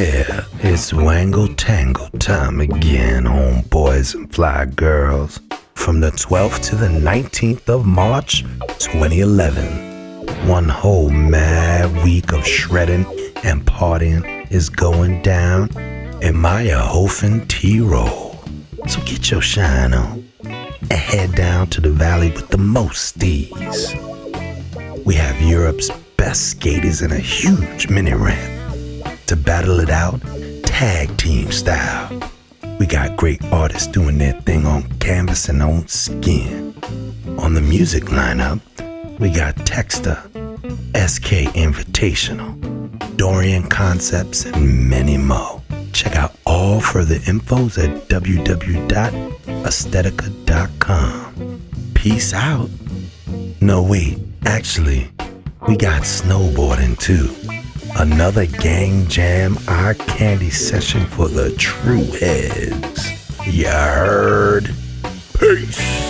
Yeah, it's Wängl Tängl time again, homeboys and fly girls. From the 12th to the 19th of March 2011, one whole mad week of shredding and partying is going down in Mayrhofen Tyrol. So get your shine on and head down to the valley with the most steez. We have Europe's best skaters in a huge mini ramp to battle it out tag team style. We got great artists doing their thing on canvas and on skin. On the music lineup, we got Texta, SK Invitational, Dorian Concepts, and many more. Check out all further infos at www.aesthetica.com. Peace out. No, wait, actually, we got snowboarding too. Another gang jam eye candy session for the true heads. You heard? Peace.